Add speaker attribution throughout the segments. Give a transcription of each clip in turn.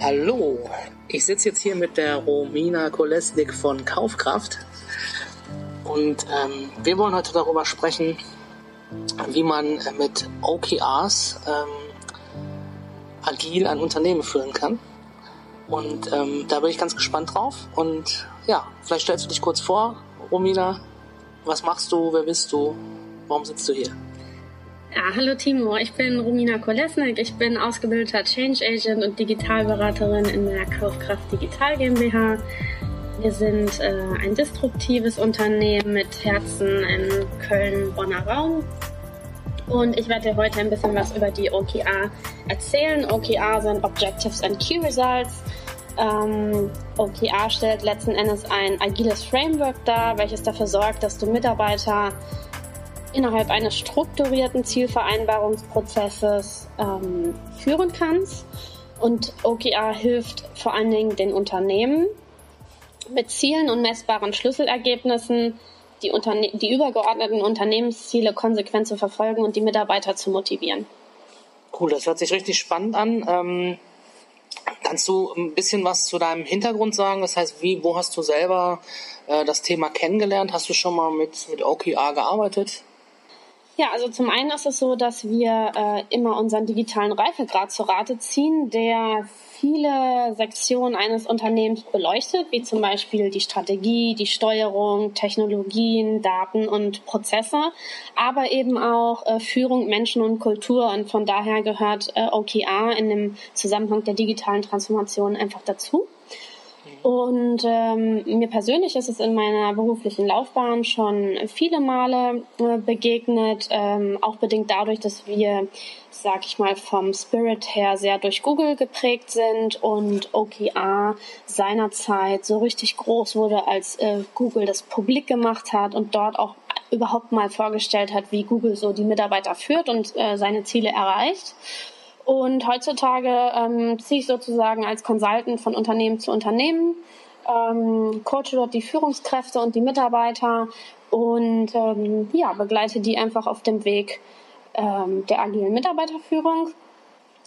Speaker 1: Hallo, ich sitze jetzt hier mit der Romina Kolesnik von Kaufkraft und ähm, wir wollen heute darüber sprechen, wie man mit OKRs ähm, agil ein Unternehmen führen kann. Und ähm, da bin ich ganz gespannt drauf. Und ja, vielleicht stellst du dich kurz vor, Romina. Was machst du? Wer bist du? Warum sitzt du hier?
Speaker 2: Ja, hallo Timo, ich bin Romina Kolesnik. Ich bin ausgebildeter Change Agent und Digitalberaterin in der Kaufkraft Digital GmbH. Wir sind äh, ein disruptives Unternehmen mit Herzen in Köln-Bonner Raum. Und ich werde dir heute ein bisschen was über die OKR erzählen. OKR sind Objectives and Key Results. Ähm, OKR stellt letzten Endes ein agiles Framework dar, welches dafür sorgt, dass du Mitarbeiter innerhalb eines strukturierten Zielvereinbarungsprozesses ähm, führen kannst. Und OKR hilft vor allen Dingen den Unternehmen mit Zielen und messbaren Schlüsselergebnissen die, Unterne die übergeordneten Unternehmensziele konsequent zu verfolgen und die Mitarbeiter zu motivieren.
Speaker 1: Cool, das hört sich richtig spannend an. Ähm, kannst du ein bisschen was zu deinem Hintergrund sagen? Das heißt, wie, wo hast du selber äh, das Thema kennengelernt? Hast du schon mal mit, mit OKR gearbeitet?
Speaker 2: Ja, also zum einen ist es so, dass wir äh, immer unseren digitalen Reifegrad zur Rate ziehen, der viele Sektionen eines Unternehmens beleuchtet, wie zum Beispiel die Strategie, die Steuerung, Technologien, Daten und Prozesse, aber eben auch äh, Führung, Menschen und Kultur. Und von daher gehört äh, OKR in dem Zusammenhang der digitalen Transformation einfach dazu. Und ähm, mir persönlich ist es in meiner beruflichen Laufbahn schon viele Male äh, begegnet, ähm, auch bedingt dadurch, dass wir, sag ich mal, vom Spirit her sehr durch Google geprägt sind und OKR seinerzeit so richtig groß wurde, als äh, Google das publik gemacht hat und dort auch überhaupt mal vorgestellt hat, wie Google so die Mitarbeiter führt und äh, seine Ziele erreicht. Und heutzutage ähm, ziehe ich sozusagen als Consultant von Unternehmen zu Unternehmen, ähm, coache dort die Führungskräfte und die Mitarbeiter und ähm, ja, begleite die einfach auf dem Weg ähm, der agilen Mitarbeiterführung.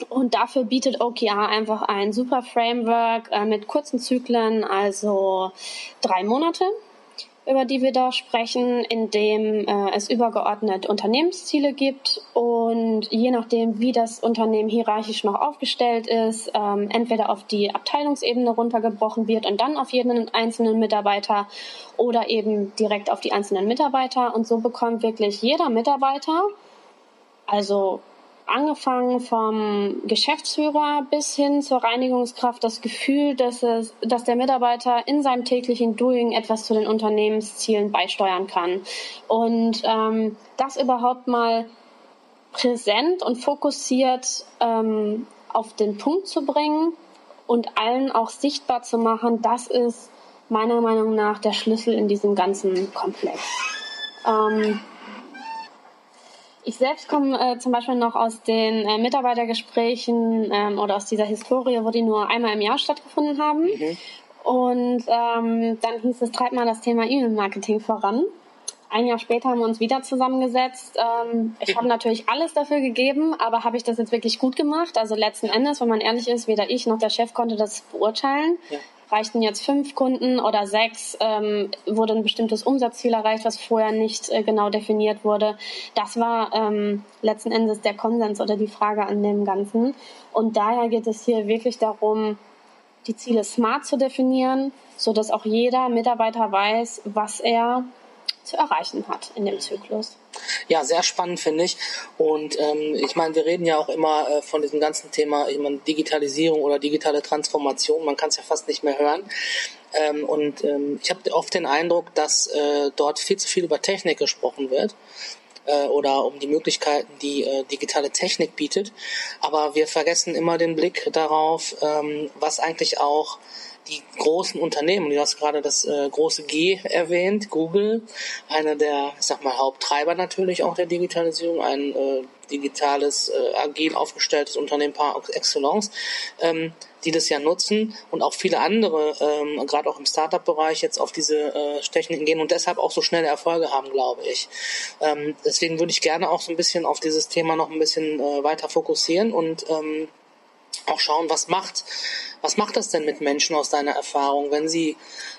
Speaker 2: Und dafür bietet OKR einfach ein super Framework äh, mit kurzen Zyklen, also drei Monate über die wir da sprechen, in dem äh, es übergeordnet Unternehmensziele gibt und je nachdem, wie das Unternehmen hierarchisch noch aufgestellt ist, ähm, entweder auf die Abteilungsebene runtergebrochen wird und dann auf jeden einzelnen Mitarbeiter oder eben direkt auf die einzelnen Mitarbeiter. Und so bekommt wirklich jeder Mitarbeiter, also angefangen vom Geschäftsführer bis hin zur Reinigungskraft das Gefühl, dass, es, dass der Mitarbeiter in seinem täglichen Doing etwas zu den Unternehmenszielen beisteuern kann. Und ähm, das überhaupt mal präsent und fokussiert ähm, auf den Punkt zu bringen und allen auch sichtbar zu machen, das ist meiner Meinung nach der Schlüssel in diesem ganzen Komplex. Ähm, ich selbst komme äh, zum Beispiel noch aus den äh, Mitarbeitergesprächen ähm, oder aus dieser Historie, wo die nur einmal im Jahr stattgefunden haben. Mhm. Und ähm, dann hieß es, treibt mal das Thema E-Mail-Marketing voran. Ein Jahr später haben wir uns wieder zusammengesetzt. Ähm, ich habe natürlich alles dafür gegeben, aber habe ich das jetzt wirklich gut gemacht? Also letzten Endes, wenn man ehrlich ist, weder ich noch der Chef konnte das beurteilen. Ja reichten jetzt fünf Kunden oder sechs, ähm, wurde ein bestimmtes Umsatzziel erreicht, was vorher nicht äh, genau definiert wurde. Das war ähm, letzten Endes der Konsens oder die Frage an dem Ganzen. Und daher geht es hier wirklich darum, die Ziele smart zu definieren, so dass auch jeder Mitarbeiter weiß, was er zu erreichen hat in dem Zyklus.
Speaker 1: Ja, sehr spannend finde ich. Und ähm, ich meine, wir reden ja auch immer äh, von diesem ganzen Thema ich meine, Digitalisierung oder digitale Transformation. Man kann es ja fast nicht mehr hören. Ähm, und ähm, ich habe oft den Eindruck, dass äh, dort viel zu viel über Technik gesprochen wird äh, oder um die Möglichkeiten, die äh, digitale Technik bietet. Aber wir vergessen immer den Blick darauf, ähm, was eigentlich auch die großen Unternehmen, du hast gerade das äh, große G erwähnt, Google, einer der, ich sag mal, Haupttreiber natürlich auch der Digitalisierung, ein äh, digitales, äh, agil aufgestelltes Unternehmen par excellence, ähm, die das ja nutzen und auch viele andere, ähm, gerade auch im Startup-Bereich, jetzt auf diese äh, Techniken gehen und deshalb auch so schnelle Erfolge haben, glaube ich. Ähm, deswegen würde ich gerne auch so ein bisschen auf dieses Thema noch ein bisschen äh, weiter fokussieren und ähm, auch schauen, was macht, was macht das denn mit Menschen aus deiner Erfahrung, wenn sie,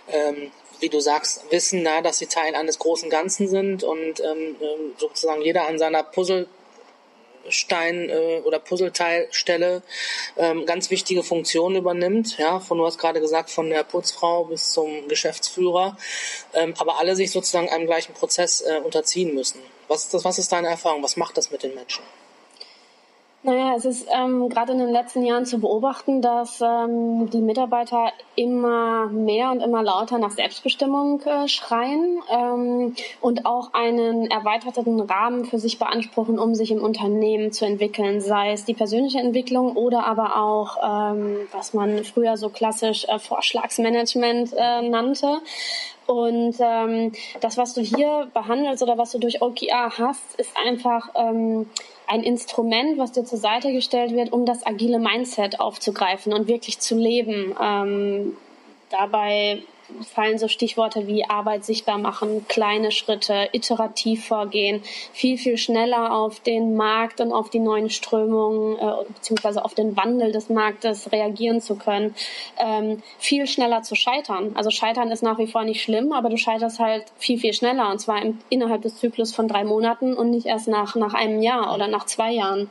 Speaker 1: ähm, wie du sagst, wissen, na, dass sie Teil eines großen Ganzen sind und ähm, ähm sozusagen jeder an seiner Puzzle Stein äh, oder Puzzleteilstelle ähm, ganz wichtige Funktionen übernimmt. Ja, von du hast gerade gesagt, von der Putzfrau bis zum Geschäftsführer, ähm, aber alle sich sozusagen einem gleichen Prozess äh, unterziehen müssen. Was ist das, was ist deine Erfahrung? Was macht das mit den Menschen?
Speaker 2: Naja, es ist ähm, gerade in den letzten Jahren zu beobachten, dass ähm, die Mitarbeiter immer mehr und immer lauter nach Selbstbestimmung äh, schreien ähm, und auch einen erweiterten Rahmen für sich beanspruchen, um sich im Unternehmen zu entwickeln, sei es die persönliche Entwicklung oder aber auch, ähm, was man früher so klassisch äh, Vorschlagsmanagement äh, nannte. Und ähm, das, was du hier behandelst oder was du durch OKR hast, ist einfach ähm, ein Instrument, was dir zur Seite gestellt wird, um das agile Mindset aufzugreifen und wirklich zu leben. Ähm, dabei fallen so Stichworte wie Arbeit sichtbar machen, kleine Schritte, iterativ vorgehen, viel, viel schneller auf den Markt und auf die neuen Strömungen äh, beziehungsweise auf den Wandel des Marktes reagieren zu können, ähm, viel schneller zu scheitern. Also scheitern ist nach wie vor nicht schlimm, aber du scheiterst halt viel, viel schneller und zwar im, innerhalb des Zyklus von drei Monaten und nicht erst nach, nach einem Jahr oder nach zwei Jahren.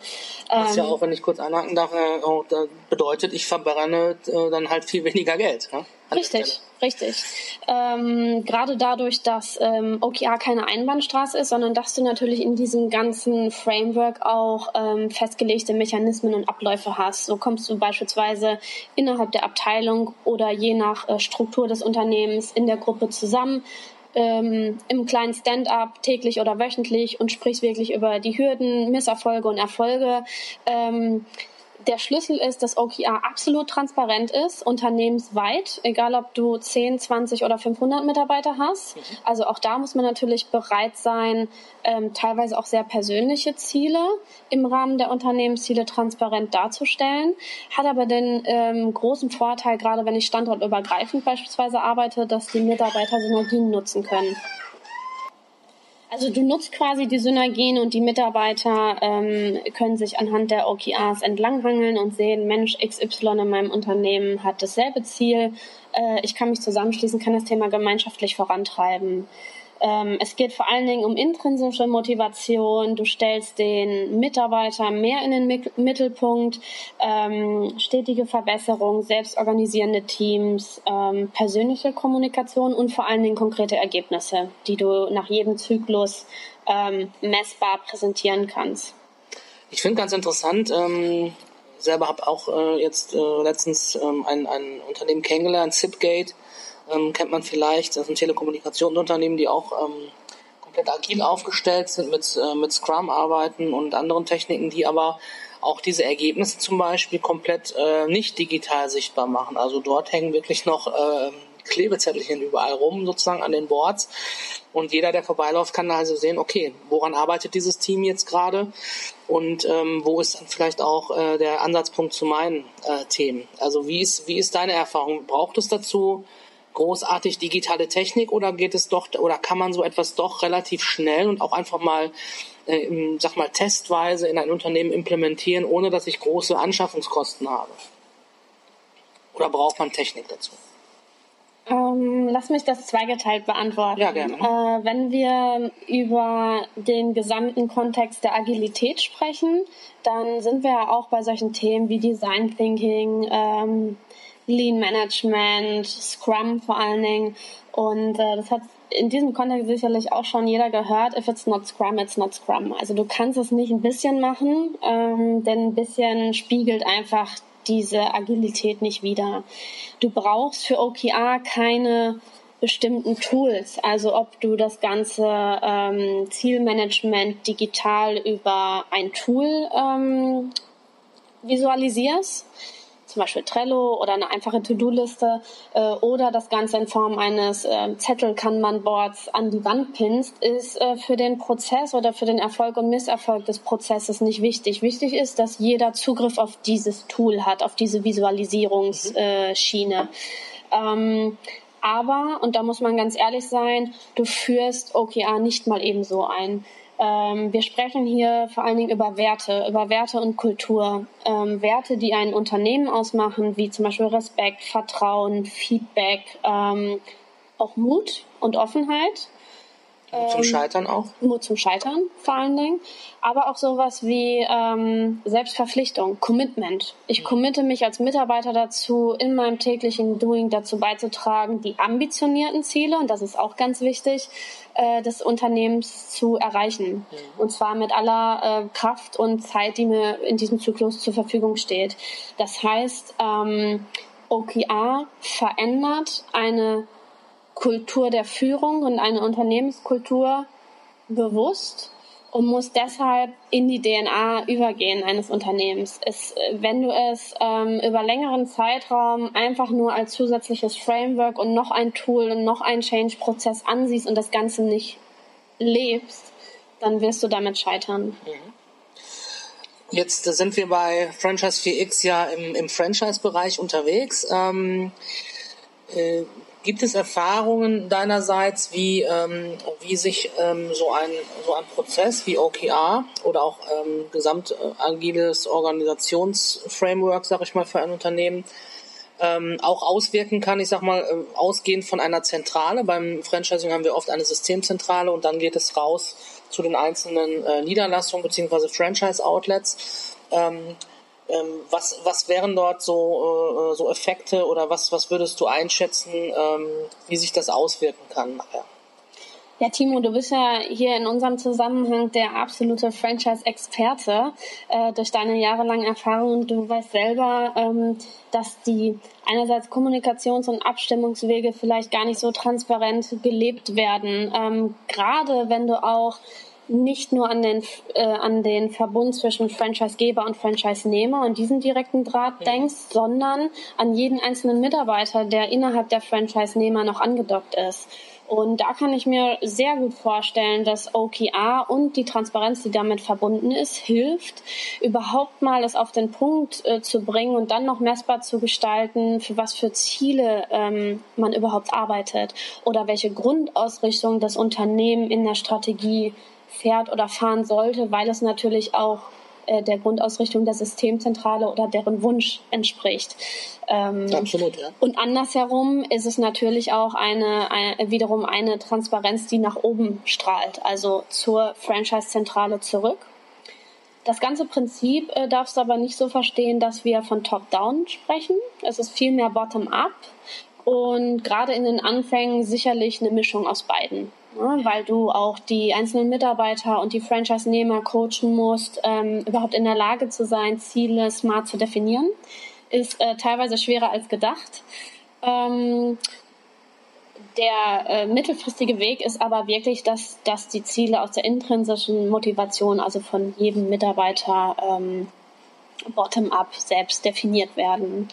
Speaker 1: Was ähm, ja auch, wenn ich kurz einhaken darf, äh, bedeutet, ich verbrenne äh, dann halt viel weniger Geld. Ne?
Speaker 2: Richtig, richtig. Ähm, gerade dadurch, dass ähm, OKR keine Einbahnstraße ist, sondern dass du natürlich in diesem ganzen Framework auch ähm, festgelegte Mechanismen und Abläufe hast. So kommst du beispielsweise innerhalb der Abteilung oder je nach äh, Struktur des Unternehmens in der Gruppe zusammen. Ähm, im kleinen Stand-up täglich oder wöchentlich und sprichst wirklich über die Hürden, Misserfolge und Erfolge. Ähm, der Schlüssel ist, dass OKR absolut transparent ist, unternehmensweit, egal ob du 10, 20 oder 500 Mitarbeiter hast. Mhm. Also auch da muss man natürlich bereit sein, ähm, teilweise auch sehr persönliche Ziele im Rahmen der Unternehmensziele transparent darzustellen. Hat aber den ähm, großen Vorteil, gerade wenn ich standortübergreifend beispielsweise arbeite, dass die Mitarbeiter Synergien nutzen können. Also du nutzt quasi die Synergien und die Mitarbeiter ähm, können sich anhand der OKRs entlanghangeln und sehen, Mensch XY in meinem Unternehmen hat dasselbe Ziel. Äh, ich kann mich zusammenschließen, kann das Thema gemeinschaftlich vorantreiben. Ähm, es geht vor allen Dingen um intrinsische Motivation. Du stellst den Mitarbeiter mehr in den Mittelpunkt, ähm, stetige Verbesserung, selbstorganisierende Teams, ähm, persönliche Kommunikation und vor allen Dingen konkrete Ergebnisse, die du nach jedem Zyklus ähm, messbar präsentieren kannst.
Speaker 1: Ich finde ganz interessant, ähm, selber habe auch äh, jetzt äh, letztens ähm, ein, ein Unternehmen kennengelernt, Zipgate, ähm, kennt man vielleicht. Das sind Telekommunikationsunternehmen, die auch ähm, komplett agil aufgestellt sind, mit, äh, mit Scrum arbeiten und anderen Techniken, die aber auch diese Ergebnisse zum Beispiel komplett äh, nicht digital sichtbar machen. Also dort hängen wirklich noch äh, Klebezettelchen überall rum, sozusagen an den Boards. Und jeder, der vorbeiläuft, kann also sehen, okay, woran arbeitet dieses Team jetzt gerade und ähm, wo ist dann vielleicht auch äh, der Ansatzpunkt zu meinen äh, Themen. Also wie ist, wie ist deine Erfahrung? Braucht es dazu großartig digitale Technik oder geht es doch oder kann man so etwas doch relativ schnell und auch einfach mal äh, sag mal testweise in ein Unternehmen implementieren, ohne dass ich große Anschaffungskosten habe? Oder braucht man Technik dazu?
Speaker 2: Ähm, lass mich das zweigeteilt beantworten.
Speaker 1: Ja, gerne.
Speaker 2: Äh, wenn wir über den gesamten Kontext der Agilität sprechen, dann sind wir ja auch bei solchen Themen wie Design Thinking, ähm, Lean Management, Scrum vor allen Dingen. Und äh, das hat in diesem Kontext sicherlich auch schon jeder gehört, if it's not Scrum, it's not Scrum. Also du kannst es nicht ein bisschen machen, ähm, denn ein bisschen spiegelt einfach diese Agilität nicht wieder. Du brauchst für OKR keine bestimmten Tools, also ob du das ganze ähm, Zielmanagement digital über ein Tool ähm, visualisierst zum Beispiel Trello oder eine einfache To-Do-Liste äh, oder das Ganze in Form eines äh, Zettel-Kanban-Boards an die Wand pinnst, ist äh, für den Prozess oder für den Erfolg und Misserfolg des Prozesses nicht wichtig. Wichtig ist, dass jeder Zugriff auf dieses Tool hat, auf diese Visualisierungsschiene. Ähm, aber, und da muss man ganz ehrlich sein, du führst OKR nicht mal ebenso ein. Ähm, wir sprechen hier vor allen Dingen über Werte, über Werte und Kultur. Ähm, Werte, die ein Unternehmen ausmachen, wie zum Beispiel Respekt, Vertrauen, Feedback, ähm, auch Mut und Offenheit.
Speaker 1: Mut zum ähm, Scheitern auch?
Speaker 2: Mut zum Scheitern vor allen Dingen. Aber auch sowas wie ähm, Selbstverpflichtung, Commitment. Ich committe mich als Mitarbeiter dazu, in meinem täglichen Doing dazu beizutragen, die ambitionierten Ziele, und das ist auch ganz wichtig, äh, des Unternehmens zu erreichen. Mhm. Und zwar mit aller äh, Kraft und Zeit, die mir in diesem Zyklus zur Verfügung steht. Das heißt, ähm, OKR verändert eine Kultur der Führung und eine Unternehmenskultur bewusst und muss deshalb in die DNA übergehen eines Unternehmens. Es, wenn du es ähm, über längeren Zeitraum einfach nur als zusätzliches Framework und noch ein Tool und noch ein Change-Prozess ansiehst und das Ganze nicht lebst, dann wirst du damit scheitern. Mhm.
Speaker 1: Jetzt sind wir bei Franchise 4X ja im, im Franchise-Bereich unterwegs. Ähm, äh, Gibt es Erfahrungen deinerseits, wie, ähm, wie sich ähm, so, ein, so ein Prozess wie OKR oder auch ähm, gesamt äh, agiles Organisationsframework, sag ich mal, für ein Unternehmen ähm, auch auswirken kann? Ich sag mal, äh, ausgehend von einer Zentrale. Beim Franchising haben wir oft eine Systemzentrale und dann geht es raus zu den einzelnen äh, Niederlassungen beziehungsweise Franchise-Outlets. Ähm, ähm, was, was wären dort so, äh, so Effekte oder was, was würdest du einschätzen, ähm, wie sich das auswirken kann nachher?
Speaker 2: Ja, Timo, du bist ja hier in unserem Zusammenhang der absolute Franchise-Experte äh, durch deine jahrelangen Erfahrungen. Du weißt selber, ähm, dass die einerseits Kommunikations- und Abstimmungswege vielleicht gar nicht so transparent gelebt werden. Ähm, gerade wenn du auch nicht nur an den, äh, an den Verbund zwischen Franchisegeber und Franchise-Nehmer und diesen direkten Draht ja. denkst, sondern an jeden einzelnen Mitarbeiter, der innerhalb der Franchise-Nehmer noch angedockt ist. Und da kann ich mir sehr gut vorstellen, dass OKR und die Transparenz, die damit verbunden ist, hilft, überhaupt mal es auf den Punkt äh, zu bringen und dann noch messbar zu gestalten, für was für Ziele ähm, man überhaupt arbeitet oder welche Grundausrichtung das Unternehmen in der Strategie fährt oder fahren sollte, weil es natürlich auch äh, der Grundausrichtung der Systemzentrale oder deren Wunsch entspricht.
Speaker 1: Ähm, Absolut, ja.
Speaker 2: Und andersherum ist es natürlich auch eine, eine, wiederum eine Transparenz, die nach oben strahlt, also zur Franchise-Zentrale zurück. Das ganze Prinzip äh, darfst du aber nicht so verstehen, dass wir von Top-Down sprechen. Es ist vielmehr Bottom-Up und gerade in den Anfängen sicherlich eine Mischung aus beiden ne, weil du auch die einzelnen Mitarbeiter und die Franchise-Nehmer coachen musst, ähm, überhaupt in der Lage zu sein, Ziele smart zu definieren. Ist äh, teilweise schwerer als gedacht. Ähm, der äh, mittelfristige Weg ist aber wirklich, dass, dass die Ziele aus der intrinsischen Motivation, also von jedem Mitarbeiter ähm, bottom-up selbst definiert werden.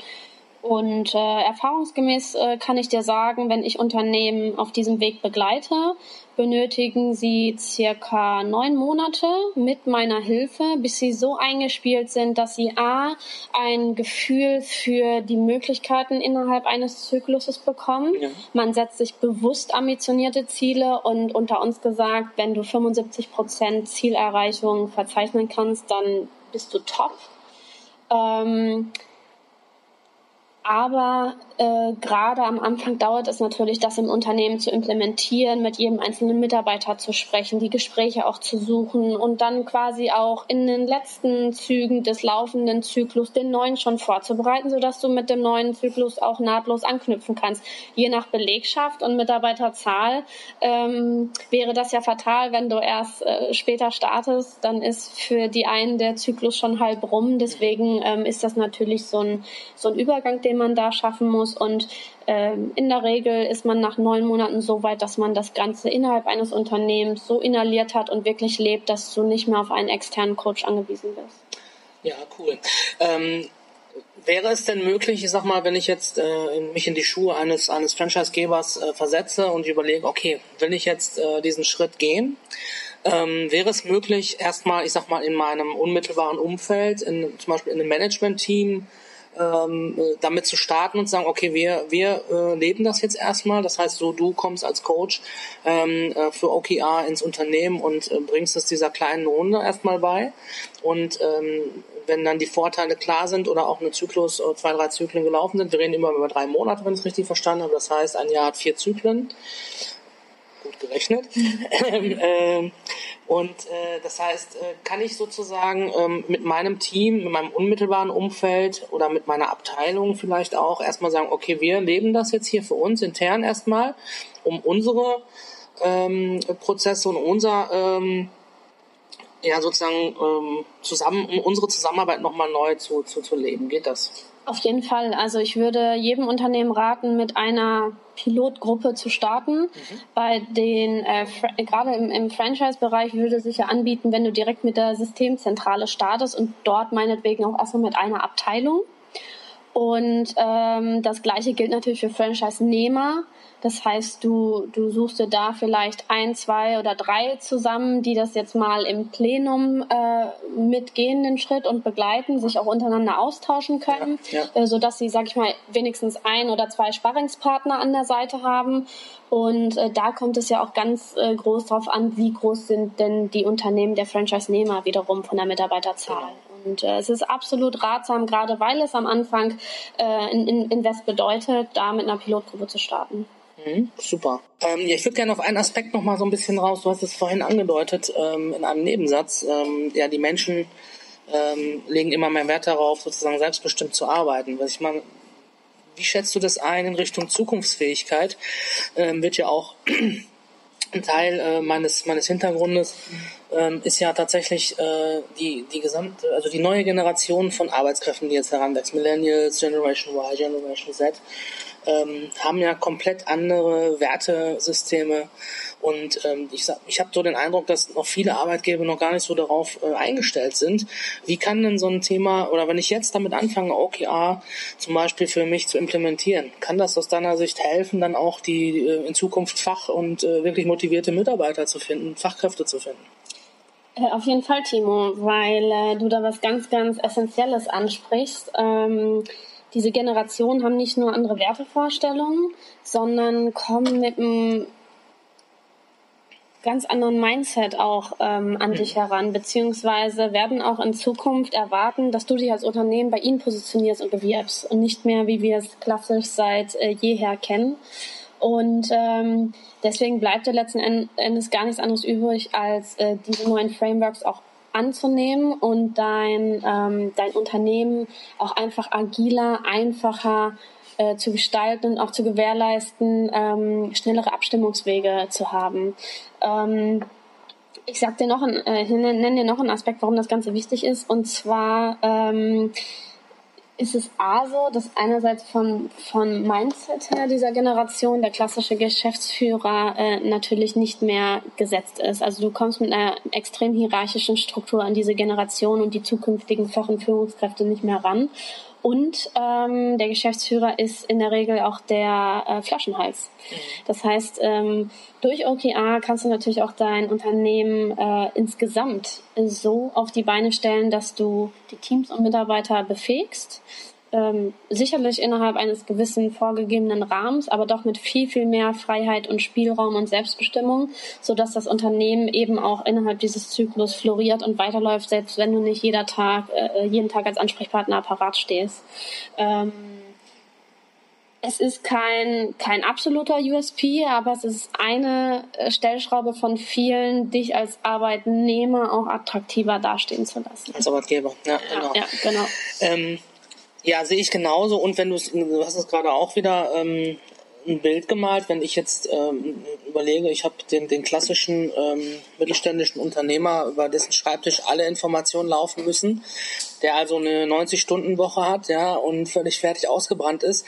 Speaker 2: Und äh, erfahrungsgemäß äh, kann ich dir sagen, wenn ich Unternehmen auf diesem Weg begleite, benötigen sie circa neun Monate mit meiner Hilfe, bis sie so eingespielt sind, dass sie a ein Gefühl für die Möglichkeiten innerhalb eines Zykluses bekommen. Ja. Man setzt sich bewusst ambitionierte Ziele und unter uns gesagt, wenn du 75 Prozent Zielerreichung verzeichnen kannst, dann bist du top. Ähm, aber äh, gerade am Anfang dauert es natürlich, das im Unternehmen zu implementieren, mit jedem einzelnen Mitarbeiter zu sprechen, die Gespräche auch zu suchen und dann quasi auch in den letzten Zügen des laufenden Zyklus den neuen schon vorzubereiten, sodass du mit dem neuen Zyklus auch nahtlos anknüpfen kannst. Je nach Belegschaft und Mitarbeiterzahl ähm, wäre das ja fatal, wenn du erst äh, später startest, dann ist für die einen der Zyklus schon halb rum. Deswegen ähm, ist das natürlich so ein, so ein Übergang, den man da schaffen muss. Und ähm, in der Regel ist man nach neun Monaten so weit, dass man das Ganze innerhalb eines Unternehmens so inhaliert hat und wirklich lebt, dass du nicht mehr auf einen externen Coach angewiesen bist.
Speaker 1: Ja, cool. Ähm, Wäre es denn möglich, ich sag mal, wenn ich jetzt äh, mich in die Schuhe eines, eines Franchisegebers äh, versetze und überlege, okay, will ich jetzt äh, diesen Schritt gehen? Ähm, wäre es möglich, erstmal, ich sag mal, in meinem unmittelbaren Umfeld, in, zum Beispiel in einem Management-Team, ähm, äh, damit zu starten und zu sagen, okay, wir, wir äh, leben das jetzt erstmal. Das heißt, so du kommst als Coach ähm, äh, für OKR ins Unternehmen und äh, bringst es dieser kleinen Runde erstmal bei. Und ähm, wenn dann die Vorteile klar sind oder auch eine Zyklus, äh, zwei, drei Zyklen gelaufen sind, wir reden immer über drei Monate, wenn ich es richtig verstanden habe. Das heißt, ein Jahr hat vier Zyklen gut gerechnet. Ähm, ähm, und äh, das heißt, äh, kann ich sozusagen ähm, mit meinem Team, mit meinem unmittelbaren Umfeld oder mit meiner Abteilung vielleicht auch erstmal sagen, okay, wir leben das jetzt hier für uns intern erstmal, um unsere ähm, Prozesse und unser ähm, ja sozusagen ähm, zusammen, um unsere Zusammenarbeit nochmal neu zu, zu, zu leben. Geht das?
Speaker 2: Auf jeden Fall. Also ich würde jedem Unternehmen raten, mit einer Pilotgruppe zu starten. Mhm. Bei den, äh, gerade im, im Franchise-Bereich würde sich ja anbieten, wenn du direkt mit der Systemzentrale startest und dort meinetwegen auch erstmal mit einer Abteilung. Und ähm, das gleiche gilt natürlich für Franchise-Nehmer. Das heißt, du, du suchst dir da vielleicht ein, zwei oder drei zusammen, die das jetzt mal im Plenum äh, mitgehen, den Schritt und begleiten, sich auch untereinander austauschen können, ja, ja. Äh, sodass sie, sag ich mal, wenigstens ein oder zwei Sparringspartner an der Seite haben. Und äh, da kommt es ja auch ganz äh, groß drauf an, wie groß sind denn die Unternehmen der Franchise-Nehmer wiederum von der Mitarbeiterzahl. Genau. Und äh, es ist absolut ratsam, gerade weil es am Anfang äh, ein Invest bedeutet, da mit einer Pilotgruppe zu starten.
Speaker 1: Mhm, super. Ähm, ja, ich würde gerne auf einen Aspekt noch mal so ein bisschen raus. Du hast es vorhin angedeutet ähm, in einem Nebensatz. Ähm, ja, die Menschen ähm, legen immer mehr Wert darauf, sozusagen selbstbestimmt zu arbeiten. Was ich mal, wie schätzt du das ein in Richtung Zukunftsfähigkeit? Ähm, wird ja auch ein Teil äh, meines meines Hintergrundes ähm, ist ja tatsächlich äh, die die gesamte also die neue Generation von Arbeitskräften, die jetzt heranwächst, Millennials, Generation Y, Generation Z ähm, haben ja komplett andere Wertesysteme. Und ähm, ich, ich habe so den Eindruck, dass noch viele Arbeitgeber noch gar nicht so darauf äh, eingestellt sind. Wie kann denn so ein Thema, oder wenn ich jetzt damit anfange, OKR zum Beispiel für mich zu implementieren, kann das aus deiner Sicht helfen, dann auch die äh, in Zukunft Fach- und äh, wirklich motivierte Mitarbeiter zu finden, Fachkräfte zu finden?
Speaker 2: Äh, auf jeden Fall, Timo, weil äh, du da was ganz, ganz Essentielles ansprichst. Ähm, diese Generationen haben nicht nur andere Wertevorstellungen, sondern kommen mit einem ganz anderen Mindset auch ähm, an mhm. dich heran, beziehungsweise werden auch in Zukunft erwarten, dass du dich als Unternehmen bei ihnen positionierst und bewirbst und nicht mehr, wie wir es klassisch seit äh, jeher kennen. Und ähm, deswegen bleibt dir letzten Endes gar nichts anderes übrig, als äh, diese neuen Frameworks auch anzunehmen und dein, ähm, dein Unternehmen auch einfach agiler, einfacher äh, zu gestalten und auch zu gewährleisten, ähm, schnellere Abstimmungswege zu haben. Ähm, ich sag dir noch, äh, nenne dir noch einen Aspekt, warum das Ganze wichtig ist, und zwar ähm, ist es A so, dass einerseits von, von Mindset her dieser Generation der klassische Geschäftsführer äh, natürlich nicht mehr gesetzt ist. Also du kommst mit einer extrem hierarchischen Struktur an diese Generation und die zukünftigen Fach- und Führungskräfte nicht mehr ran. Und ähm, der Geschäftsführer ist in der Regel auch der äh, Flaschenhals. Mhm. Das heißt, ähm, durch OKR kannst du natürlich auch dein Unternehmen äh, insgesamt so auf die Beine stellen, dass du die Teams und Mitarbeiter befähigst, ähm, sicherlich innerhalb eines gewissen vorgegebenen Rahmens, aber doch mit viel, viel mehr Freiheit und Spielraum und Selbstbestimmung, so dass das Unternehmen eben auch innerhalb dieses Zyklus floriert und weiterläuft, selbst wenn du nicht jeder Tag, äh, jeden Tag als Ansprechpartner apparat stehst. Ähm, es ist kein, kein absoluter USP, aber es ist eine äh, Stellschraube von vielen, dich als Arbeitnehmer auch attraktiver dastehen zu lassen.
Speaker 1: Als Arbeitgeber, ja, genau. Ja, ja genau. Ähm, ja, sehe ich genauso. Und wenn du du hast es gerade auch wieder ähm, ein Bild gemalt, wenn ich jetzt ähm, überlege, ich habe den, den klassischen ähm, mittelständischen Unternehmer, über dessen Schreibtisch alle Informationen laufen müssen, der also eine 90-Stunden-Woche hat, ja, und völlig fertig ausgebrannt ist,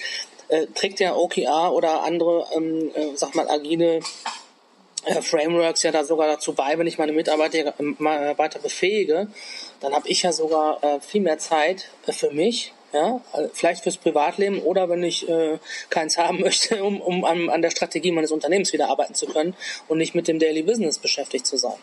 Speaker 1: äh, trägt ja OKR oder andere, ähm, äh, sag mal, agile äh, Frameworks ja da sogar dazu bei, wenn ich meine Mitarbeiter, Mitarbeiter befähige, dann habe ich ja sogar äh, viel mehr Zeit äh, für mich ja, vielleicht fürs Privatleben oder wenn ich äh, keins haben möchte, um, um an, an der Strategie meines Unternehmens wieder arbeiten zu können und nicht mit dem Daily Business beschäftigt zu sein.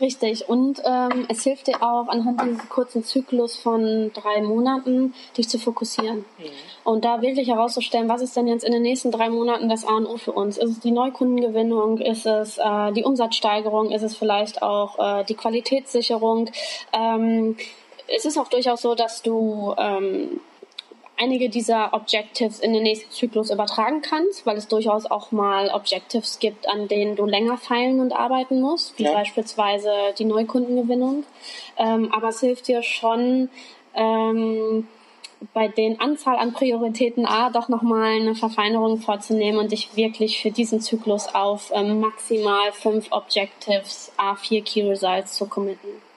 Speaker 2: Richtig. Und ähm, es hilft dir auch anhand dieses kurzen Zyklus von drei Monaten, dich zu fokussieren. Mhm. Und da wirklich herauszustellen, was ist denn jetzt in den nächsten drei Monaten das A und O für uns? Ist es die Neukundengewinnung? Ist es äh, die Umsatzsteigerung? Ist es vielleicht auch äh, die Qualitätssicherung? Ähm, es ist auch durchaus so, dass du ähm, einige dieser Objectives in den nächsten Zyklus übertragen kannst, weil es durchaus auch mal Objectives gibt, an denen du länger feilen und arbeiten musst, wie ja. beispielsweise die Neukundengewinnung. Ähm, aber es hilft dir schon, ähm, bei den Anzahl an Prioritäten A doch nochmal eine Verfeinerung vorzunehmen und dich wirklich für diesen Zyklus auf ähm, maximal fünf Objectives A4 Key Results zu committen.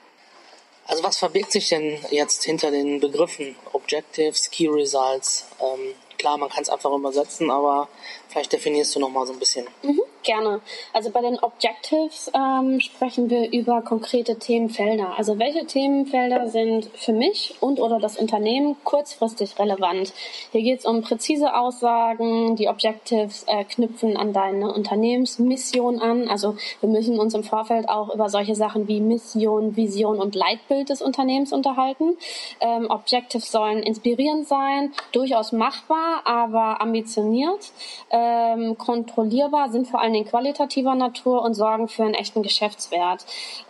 Speaker 1: Also was verbirgt sich denn jetzt hinter den Begriffen Objectives, Key Results? Ähm, klar, man kann es einfach übersetzen, aber vielleicht definierst du noch mal so ein bisschen.
Speaker 2: Mhm. Gerne. Also bei den Objectives ähm, sprechen wir über konkrete Themenfelder. Also welche Themenfelder sind für mich und oder das Unternehmen kurzfristig relevant? Hier geht es um präzise Aussagen. Die Objectives äh, knüpfen an deine Unternehmensmission an. Also wir müssen uns im Vorfeld auch über solche Sachen wie Mission, Vision und Leitbild des Unternehmens unterhalten. Ähm, Objectives sollen inspirierend sein, durchaus machbar, aber ambitioniert, ähm, kontrollierbar, sind vor allem Dingen qualitativer Natur und sorgen für einen echten Geschäftswert.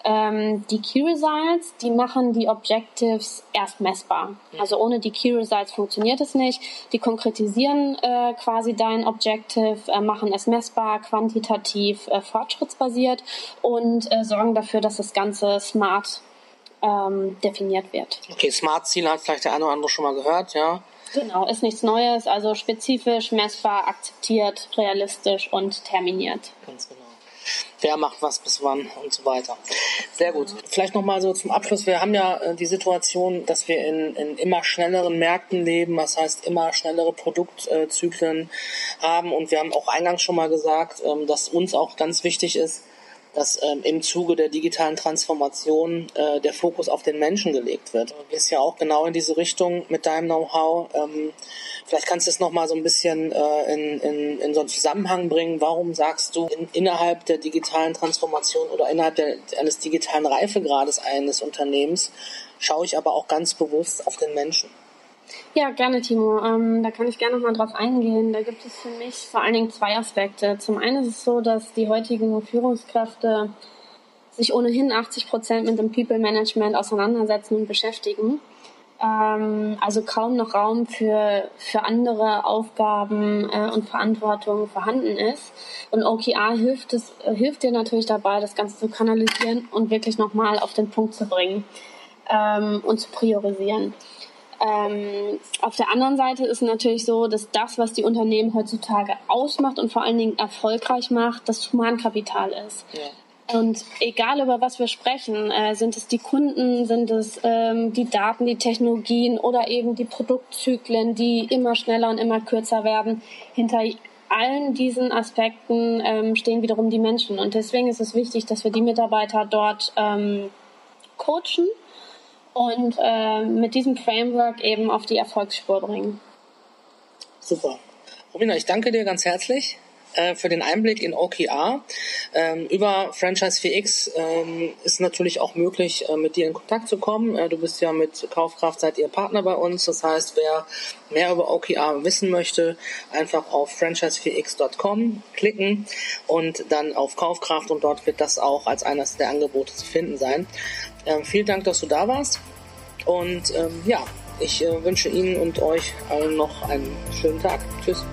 Speaker 2: Ähm, die Key Results, die machen die Objectives erst messbar. Also ohne die Key Results funktioniert es nicht. Die konkretisieren äh, quasi dein Objective, äh, machen es messbar, quantitativ, äh, fortschrittsbasiert und äh, sorgen dafür, dass das Ganze smart ähm, definiert wird.
Speaker 1: Okay, Smart-Ziel hat vielleicht der eine oder andere schon mal gehört, ja.
Speaker 2: Genau, ist nichts Neues, also spezifisch, messbar, akzeptiert, realistisch und terminiert.
Speaker 1: Ganz genau. Wer macht was bis wann und so weiter. Sehr gut. Vielleicht nochmal so zum Abschluss. Wir haben ja äh, die Situation, dass wir in, in immer schnelleren Märkten leben, das heißt immer schnellere Produktzyklen haben. Und wir haben auch eingangs schon mal gesagt, ähm, dass uns auch ganz wichtig ist, dass ähm, im Zuge der digitalen Transformation äh, der Fokus auf den Menschen gelegt wird. Du gehst ja auch genau in diese Richtung mit deinem Know-how. Ähm, vielleicht kannst du es nochmal so ein bisschen äh, in, in, in so einen Zusammenhang bringen. Warum sagst du in, innerhalb der digitalen Transformation oder innerhalb der, eines digitalen Reifegrades eines Unternehmens schaue ich aber auch ganz bewusst auf den Menschen?
Speaker 2: Ja, gerne, Timo. Ähm, da kann ich gerne noch mal drauf eingehen. Da gibt es für mich vor allen Dingen zwei Aspekte. Zum einen ist es so, dass die heutigen Führungskräfte sich ohnehin 80 Prozent mit dem People Management auseinandersetzen und beschäftigen. Ähm, also kaum noch Raum für, für andere Aufgaben äh, und Verantwortung vorhanden ist. Und OKR hilft, es, äh, hilft dir natürlich dabei, das Ganze zu kanalisieren und wirklich nochmal auf den Punkt zu bringen ähm, und zu priorisieren. Ähm, auf der anderen Seite ist natürlich so, dass das, was die Unternehmen heutzutage ausmacht und vor allen Dingen erfolgreich macht, das Humankapital ist. Ja. Und egal über was wir sprechen, äh, sind es die Kunden, sind es ähm, die Daten, die Technologien oder eben die Produktzyklen, die immer schneller und immer kürzer werden. Hinter allen diesen Aspekten ähm, stehen wiederum die Menschen. Und deswegen ist es wichtig, dass wir die Mitarbeiter dort ähm, coachen und äh, mit diesem Framework eben auf die Erfolgsspur bringen.
Speaker 1: Super. Robina, ich danke dir ganz herzlich äh, für den Einblick in OKR. Ähm, über Franchise 4X ähm, ist natürlich auch möglich, äh, mit dir in Kontakt zu kommen. Äh, du bist ja mit Kaufkraft seid ihr Partner bei uns. Das heißt, wer mehr über OKR wissen möchte, einfach auf franchise4x.com klicken und dann auf Kaufkraft und dort wird das auch als eines der Angebote zu finden sein. Ähm, vielen Dank, dass du da warst und ähm, ja, ich äh, wünsche Ihnen und euch allen noch einen schönen Tag. Tschüss.